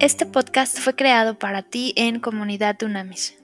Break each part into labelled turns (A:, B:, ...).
A: Este podcast fue creado para ti en Comunidad Dunamis.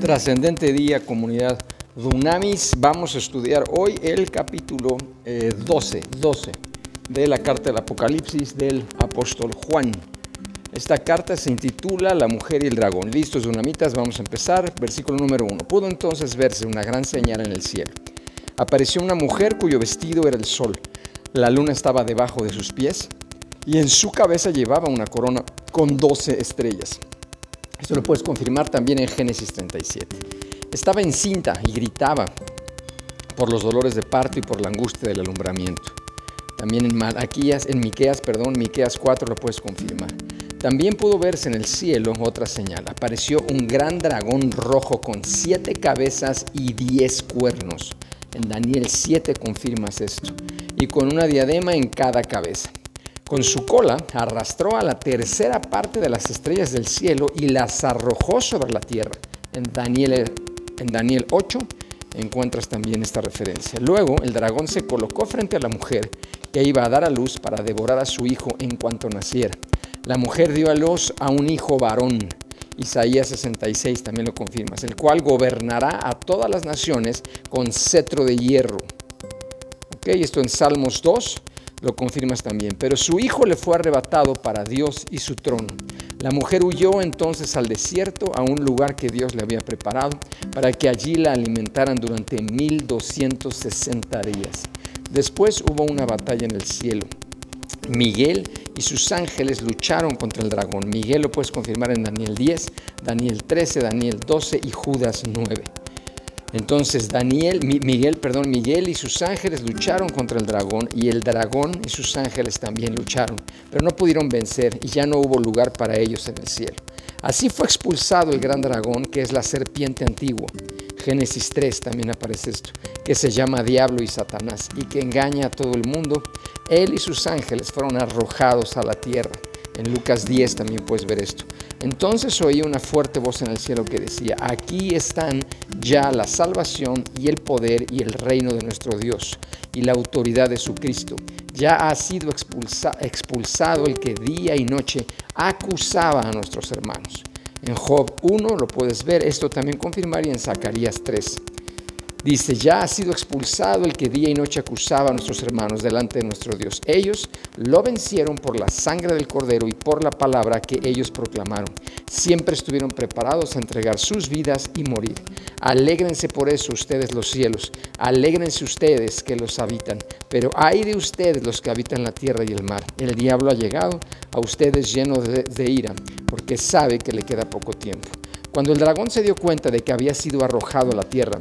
B: Trascendente día, comunidad Dunamis. Vamos a estudiar hoy el capítulo 12, eh, 12 de la carta del Apocalipsis del apóstol Juan. Esta carta se intitula La mujer y el dragón. Listos, dunamitas, vamos a empezar. Versículo número uno. Pudo entonces verse una gran señal en el cielo. Apareció una mujer cuyo vestido era el sol. La luna estaba debajo de sus pies y en su cabeza llevaba una corona con doce estrellas. Esto lo puedes confirmar también en Génesis 37. Estaba encinta y gritaba por los dolores de parto y por la angustia del alumbramiento. También en Malaquías, en Miqueas, perdón, Miqueas 4 lo puedes confirmar. También pudo verse en el cielo otra señal. Apareció un gran dragón rojo con siete cabezas y diez cuernos. En Daniel 7 confirmas esto. Y con una diadema en cada cabeza. Con su cola arrastró a la tercera parte de las estrellas del cielo y las arrojó sobre la tierra. En Daniel, en Daniel 8 encuentras también esta referencia. Luego el dragón se colocó frente a la mujer que iba a dar a luz para devorar a su hijo en cuanto naciera. La mujer dio a luz a un hijo varón. Isaías 66 también lo confirmas, el cual gobernará a todas las naciones con cetro de hierro. Ok, esto en Salmos 2 lo confirmas también. Pero su hijo le fue arrebatado para Dios y su trono. La mujer huyó entonces al desierto, a un lugar que Dios le había preparado, para que allí la alimentaran durante 1260 días. Después hubo una batalla en el cielo. Miguel y sus ángeles lucharon contra el dragón. Miguel lo puedes confirmar en Daniel 10, Daniel 13, Daniel 12 y Judas 9. Entonces Daniel, Miguel, perdón, Miguel y sus ángeles lucharon contra el dragón y el dragón y sus ángeles también lucharon, pero no pudieron vencer y ya no hubo lugar para ellos en el cielo. Así fue expulsado el gran dragón, que es la serpiente antigua. Génesis 3 también aparece esto, que se llama Diablo y Satanás y que engaña a todo el mundo él y sus ángeles fueron arrojados a la tierra. En Lucas 10 también puedes ver esto. Entonces oí una fuerte voz en el cielo que decía, aquí están ya la salvación y el poder y el reino de nuestro Dios y la autoridad de su Cristo. Ya ha sido expulsado el que día y noche acusaba a nuestros hermanos. En Job 1 lo puedes ver, esto también confirmaría en Zacarías 3. Dice, ya ha sido expulsado el que día y noche acusaba a nuestros hermanos delante de nuestro Dios. Ellos lo vencieron por la sangre del cordero y por la palabra que ellos proclamaron. Siempre estuvieron preparados a entregar sus vidas y morir. Alégrense por eso ustedes los cielos. Alégrense ustedes que los habitan. Pero hay de ustedes los que habitan la tierra y el mar. El diablo ha llegado a ustedes lleno de, de ira porque sabe que le queda poco tiempo. Cuando el dragón se dio cuenta de que había sido arrojado a la tierra,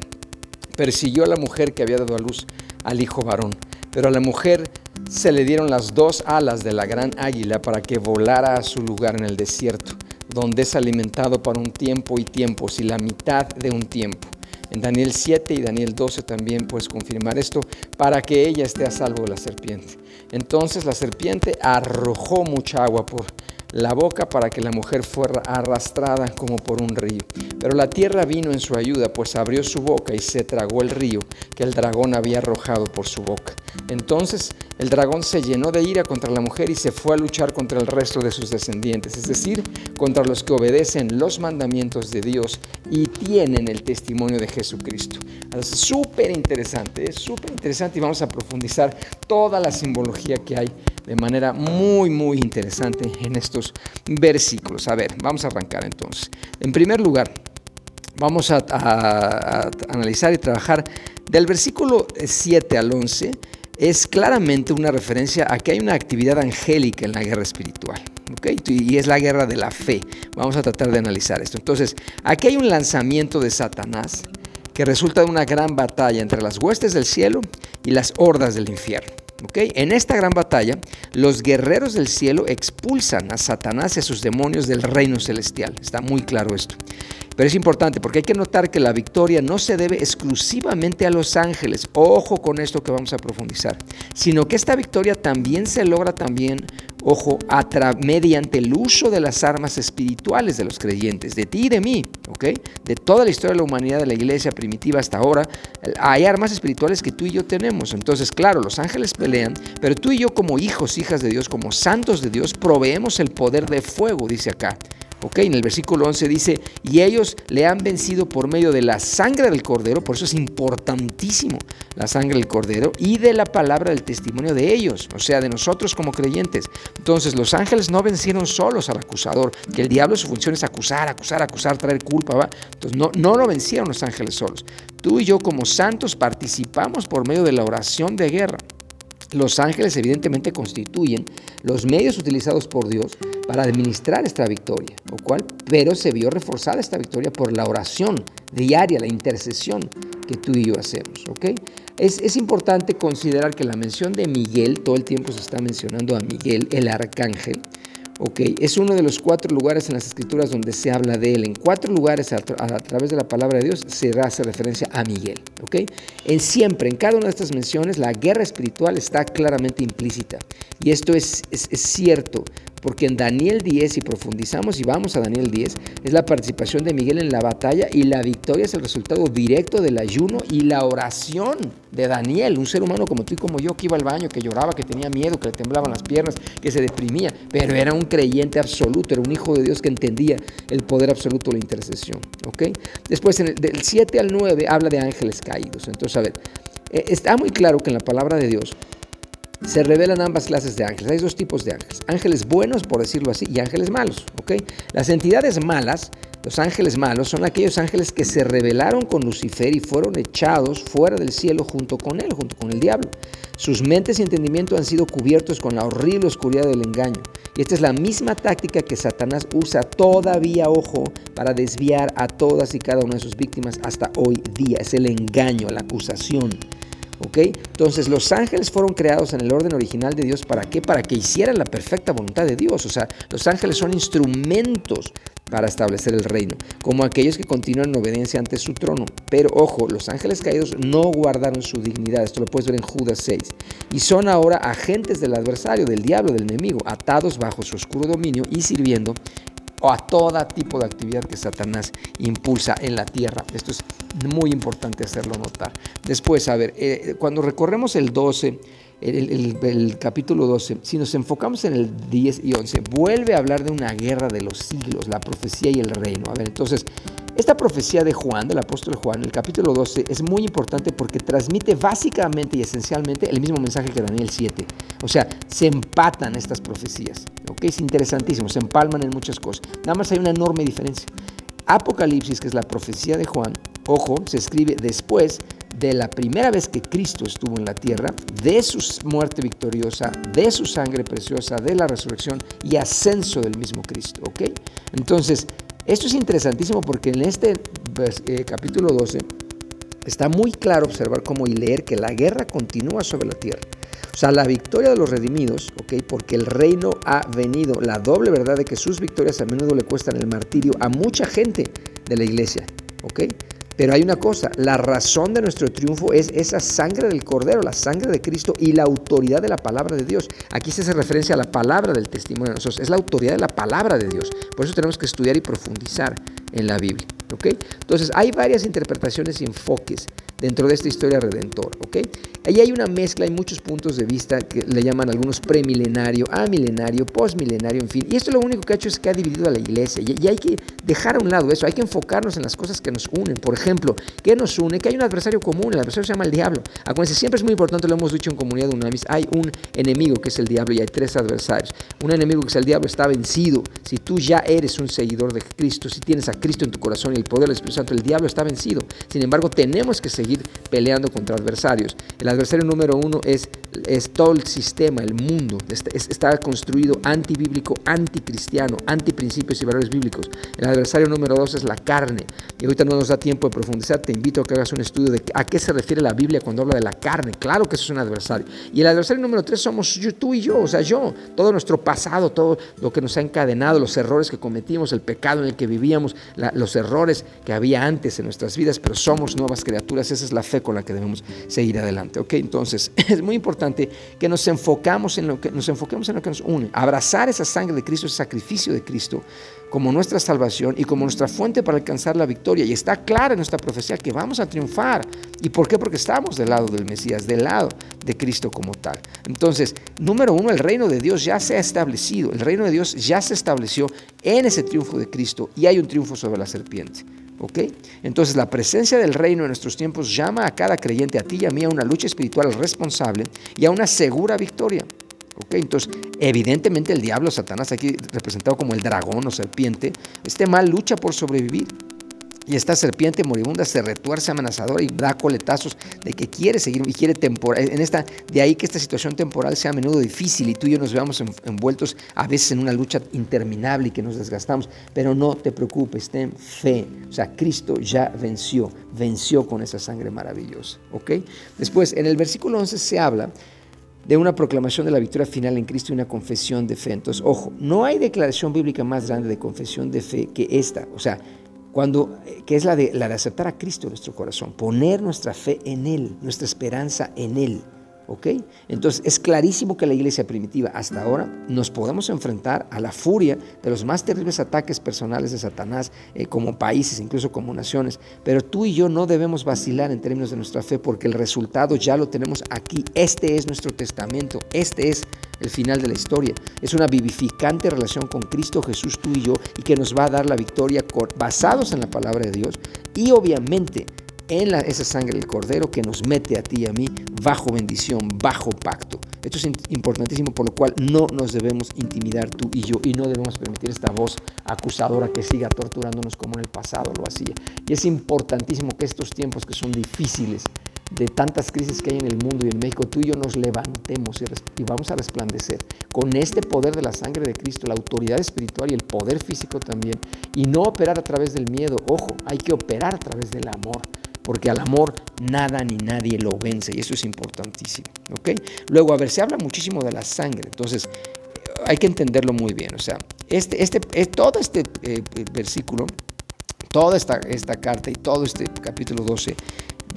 B: persiguió a la mujer que había dado a luz al hijo varón. Pero a la mujer se le dieron las dos alas de la gran águila para que volara a su lugar en el desierto, donde es alimentado para un tiempo y tiempos y la mitad de un tiempo. En Daniel 7 y Daniel 12 también puedes confirmar esto para que ella esté a salvo de la serpiente. Entonces la serpiente arrojó mucha agua por la boca para que la mujer fuera arrastrada como por un río. Pero la tierra vino en su ayuda, pues abrió su boca y se tragó el río que el dragón había arrojado por su boca. Entonces el dragón se llenó de ira contra la mujer y se fue a luchar contra el resto de sus descendientes, es decir, contra los que obedecen los mandamientos de Dios y tienen el testimonio de Jesucristo. Es súper interesante, es súper interesante y vamos a profundizar toda la simbología que hay de manera muy, muy interesante en estos versículos. A ver, vamos a arrancar entonces. En primer lugar, vamos a, analizar y trabajar del versículo 7 al 11 es claramente una referencia a que hay una actividad angélica en la guerra espiritual. Y es la guerra de la fe. Vamos a tratar de analizar esto. Entonces, aquí hay un lanzamiento de Satanás que resulta de una gran batalla entre las huestes del cielo y las hordas del infierno. En esta gran batalla, los guerreros del cielo expulsan a Satanás y a sus demonios del reino celestial. Está muy claro esto. Pero es importante porque hay que notar que la victoria no se debe exclusivamente a los ángeles, ojo con esto que vamos a profundizar, sino que esta victoria también se logra también, ojo, mediante el uso de las armas espirituales de los creyentes, de ti y de mí, ¿ok? De toda la historia de la humanidad, de la iglesia primitiva hasta ahora, hay armas espirituales que tú y yo tenemos. Entonces, claro, los ángeles pelean, pero tú y yo como hijos, hijas de Dios, como santos de Dios, proveemos el poder de fuego, dice acá. Ok, en el versículo 11 dice, y ellos le han vencido por medio de la sangre del cordero, por eso es importantísimo la sangre del cordero, y de la palabra del testimonio de ellos, o sea, de nosotros como creyentes. Entonces los ángeles no vencieron solos al acusador, que el diablo su función es acusar, acusar, acusar, traer culpa. Entonces no, no lo vencieron los ángeles solos. Tú y yo como santos participamos por medio de la oración de guerra. Los ángeles evidentemente constituyen los medios utilizados por Dios para administrar esta victoria, lo cual, pero se vio reforzada esta victoria por la oración diaria, la intercesión que tú y yo hacemos. ¿ok? Es, es importante considerar que la mención de Miguel, todo el tiempo se está mencionando a Miguel, el arcángel, es uno de los cuatro lugares en las escrituras donde se habla de él. En cuatro lugares a, través de la palabra de Dios se hace referencia a Miguel. ¿ok? En siempre, en cada una de estas menciones, la guerra espiritual está claramente implícita. Y esto es, es, es cierto porque en Daniel 10, si profundizamos y vamos a Daniel 10, es la participación de Miguel en la batalla y la victoria es el resultado directo del ayuno y la oración de Daniel, un ser humano como tú y como yo, que iba al baño, que lloraba, que tenía miedo, que le temblaban las piernas, que se deprimía, pero era un creyente absoluto, era un hijo de Dios que entendía el poder absoluto de la intercesión. Después, en el, del 7 al 9, habla de ángeles caídos. Entonces, a ver, eh, está muy claro que en la palabra de Dios, se revelan ambas clases de ángeles. Hay dos tipos de ángeles. Ángeles buenos, por decirlo así, y ángeles malos. ¿ok? Las entidades malas, los ángeles malos, son aquellos ángeles que se rebelaron con Lucifer y fueron echados fuera del cielo junto con él, junto con el diablo. Sus mentes y entendimiento han sido cubiertos con la horrible oscuridad del engaño. Y esta es la misma táctica que Satanás usa todavía, ojo, para desviar a todas y cada una de sus víctimas hasta hoy día. Es el engaño, la acusación. Entonces los ángeles fueron creados en el orden original de Dios, ¿para qué? Para que hicieran la perfecta voluntad de Dios. O sea, los ángeles son instrumentos para establecer el reino, como aquellos que continúan en obediencia ante su trono. Pero ojo, los ángeles caídos no guardaron su dignidad, esto lo puedes ver en Judas 6, y son ahora agentes del adversario, del diablo, del enemigo, atados bajo su oscuro dominio y sirviendo a todo tipo de actividad que Satanás impulsa en la tierra. Esto es muy importante hacerlo notar. Después, a ver, eh, cuando recorremos el 12, el, capítulo 12, si nos enfocamos en el 10 y 11, vuelve a hablar de una guerra de los siglos, la profecía y el reino. A ver, entonces, esta profecía de Juan, del apóstol Juan, el capítulo 12, es muy importante porque transmite básicamente y esencialmente el mismo mensaje que Daniel 7. O sea, se empatan estas profecías. ¿ok? Es interesantísimo, se empalman en muchas cosas. Nada más hay una enorme diferencia. Apocalipsis, que es la profecía de Juan, ojo, se escribe después de la primera vez que Cristo estuvo en la tierra, de su muerte victoriosa, de su sangre preciosa, de la resurrección y ascenso del mismo Cristo. ¿ok? Entonces, esto es interesantísimo porque en este eh, capítulo 12 está muy claro observar cómo y leer que la guerra continúa sobre la tierra. O sea, la victoria de los redimidos, ¿ok? Porque el reino ha venido. La doble verdad de que sus victorias a menudo le cuestan el martirio a mucha gente de la iglesia, ¿ok? Pero hay una cosa, la razón de nuestro triunfo es esa sangre del Cordero, la sangre de Cristo y la autoridad de la palabra de Dios. Aquí se hace referencia a la palabra del testimonio de nosotros, es la autoridad de la palabra de Dios. Por eso tenemos que estudiar y profundizar en la Biblia. ¿ok? Entonces hay varias interpretaciones y enfoques dentro de esta historia redentor. ¿ok? Ahí hay una mezcla, hay muchos puntos de vista que le llaman algunos premilenario, amilenario, postmilenario, en fin. Y esto lo único que ha hecho es que ha dividido a la iglesia. Y, hay que dejar a un lado eso, hay que enfocarnos en las cosas que nos unen. Por ejemplo, ¿qué nos une? Que hay un adversario común, el adversario se llama el diablo. Acuérdense, siempre es muy importante, lo hemos dicho en comunidad de Unamis, hay un enemigo que es el diablo y hay tres adversarios. Un enemigo que es el diablo está vencido. Si tú ya eres un seguidor de Cristo, si tienes a Cristo en tu corazón y el poder del Espíritu Santo, el diablo está vencido. Sin embargo, tenemos que seguir peleando contra adversarios. El adversario número uno es, es todo el sistema, el mundo. Está, construido antibíblico, anticristiano, antiprincipios y valores bíblicos. El adversario número dos es la carne. y ahorita no nos da tiempo de profundizar, te invito a que hagas un estudio de a qué se refiere la Biblia cuando habla de la carne. Claro que eso es un adversario. Y el adversario número tres somos tú y yo, o sea, yo, todo nuestro pasado, todo lo que nos ha encadenado, los errores que cometimos, el pecado en el que vivíamos, los errores que había antes en nuestras vidas, pero somos nuevas criaturas. Es la fe con la que debemos seguir adelante. ¿ok? Entonces, es muy importante que nos enfocamos en lo que nos enfoquemos en lo que nos une, abrazar esa sangre de Cristo, ese sacrificio de Cristo como nuestra salvación y como nuestra fuente para alcanzar la victoria. Y está clara en nuestra profecía que vamos a triunfar. ¿Y por qué? Porque estamos del lado del Mesías, del lado de Cristo como tal. Entonces, número uno, el reino de Dios ya se ha establecido. El reino de Dios ya se estableció en ese triunfo de Cristo y hay un triunfo sobre la serpiente. ¿Ok? Entonces la presencia del reino en nuestros tiempos llama a cada creyente, a ti y a mí, a una lucha espiritual responsable y a una segura victoria. Entonces, evidentemente el diablo, Satanás, aquí representado como el dragón o serpiente, este mal lucha por sobrevivir. Y esta serpiente moribunda se retuerce amenazadora y da coletazos de que quiere seguir y quiere temporal. En esta, de ahí que esta situación temporal sea a menudo difícil y tú y yo nos veamos envueltos a veces en una lucha interminable y que nos desgastamos. Pero no te preocupes, ten fe. O sea, Cristo ya venció, venció con esa sangre maravillosa. ¿Ok? Después, en el versículo 11 se habla de una proclamación de la victoria final en Cristo y una confesión de fe. Entonces, ojo, no hay declaración bíblica más grande de confesión de fe que esta. O sea, cuando, eh, que es la de, la de aceptar a Cristo en nuestro corazón, poner nuestra fe en Él, nuestra esperanza en Él. ¿Ok? Entonces es clarísimo que la iglesia primitiva hasta ahora nos podemos enfrentar a la furia de los más terribles ataques personales de Satanás eh, como países, incluso como naciones. Pero tú y yo no debemos vacilar en términos de nuestra fe porque el resultado ya lo tenemos aquí. Este es nuestro testamento, este es el final de la historia. Es una vivificante relación con Cristo Jesús, tú y yo, y que nos va a dar la victoria basados en la palabra de Dios. Y obviamente en esa sangre del cordero que nos mete a ti y a mí bajo bendición, bajo pacto. Esto es importantísimo por lo cual no nos debemos intimidar tú y yo y no debemos permitir esta voz acusadora que siga torturándonos como en el pasado lo hacía. Y es importantísimo que estos tiempos que son difíciles, de tantas crisis que hay en el mundo y en México, tú y yo nos levantemos y, vamos a resplandecer con este poder de la sangre de Cristo, la autoridad espiritual y el poder físico también, y no operar a través del miedo. Ojo, hay que operar a través del amor porque al amor nada ni nadie lo vence y eso es importantísimo. ¿ok? Luego, a ver, se habla muchísimo de la sangre, entonces hay que entenderlo muy bien. O sea, este, este, eh, todo este eh, versículo, toda esta, esta carta y todo este capítulo 12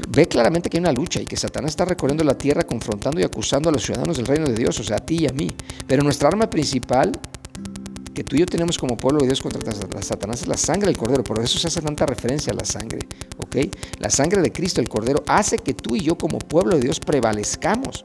B: ve claramente que hay una lucha y que Satanás está recorriendo la tierra confrontando y acusando a los ciudadanos del reino de Dios, o sea, a ti y a mí. Pero nuestra arma principal que tú y yo tenemos como pueblo de Dios contra Satanás es la sangre del Cordero. Por eso se hace tanta referencia a la sangre. ¿ok? La sangre de Cristo, el Cordero, hace que tú y yo como pueblo de Dios prevalezcamos.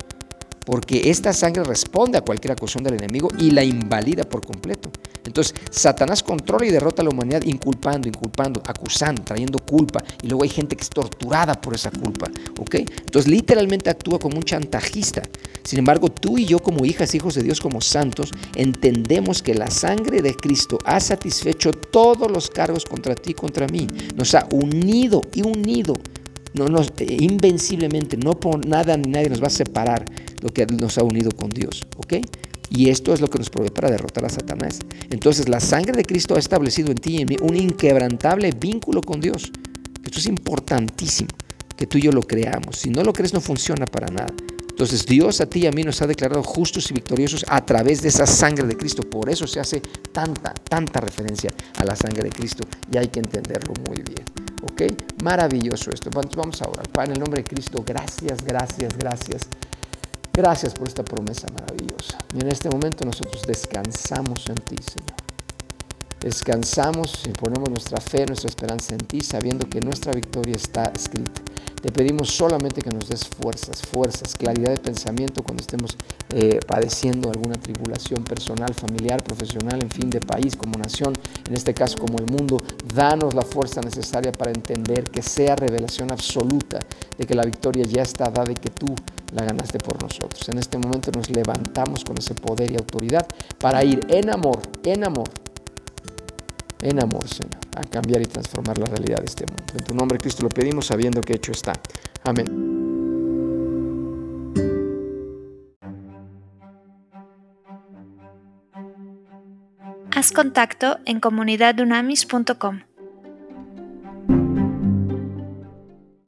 B: Porque esta sangre responde a cualquier acusación del enemigo y la invalida por completo. Entonces, Satanás controla y derrota a la humanidad inculpando, inculpando, acusando, trayendo culpa. Y luego hay gente que es torturada por esa culpa. ¿ok? Entonces, literalmente actúa como un chantajista. Sin embargo, tú y yo como hijas, hijos de Dios, como santos, entendemos que la sangre de Cristo ha satisfecho todos los cargos contra ti y contra mí. Nos ha unido y unido. No nos, eh, invenciblemente, no por nada ni nadie nos va a separar lo que nos ha unido con Dios. ¿Ok? Y esto es lo que nos provee para derrotar a Satanás. Entonces la sangre de Cristo ha establecido en ti y en mí un inquebrantable vínculo con Dios. Esto es importantísimo, que tú y yo lo creamos. Si no lo crees no funciona para nada. Entonces Dios a ti y a mí nos ha declarado justos y victoriosos a través de esa sangre de Cristo. Por eso se hace tanta, tanta referencia a la sangre de Cristo y hay que entenderlo muy bien. ¿Ok? Maravilloso esto. Vamos a orar. Padre, en el nombre de Cristo, gracias, gracias, gracias Gracias por esta promesa maravillosa. Y en este momento nosotros descansamos en ti, Señor. Descansamos y ponemos nuestra fe, nuestra esperanza en ti, sabiendo que nuestra victoria está escrita. Te pedimos solamente que nos des fuerzas, fuerzas, claridad de pensamiento cuando estemos eh, padeciendo alguna tribulación personal, familiar, profesional, en fin, de país, como nación, en este caso como el mundo. Danos la fuerza necesaria para entender que sea revelación absoluta de que la victoria ya está dada y que tú la ganaste por nosotros. En este momento nos levantamos con ese poder y autoridad para ir en amor, en amor, en amor, Señor, a cambiar y transformar la realidad de este mundo. En tu nombre, Cristo, lo pedimos sabiendo que hecho está. Amén.
A: Haz contacto en comunidadunamis.com.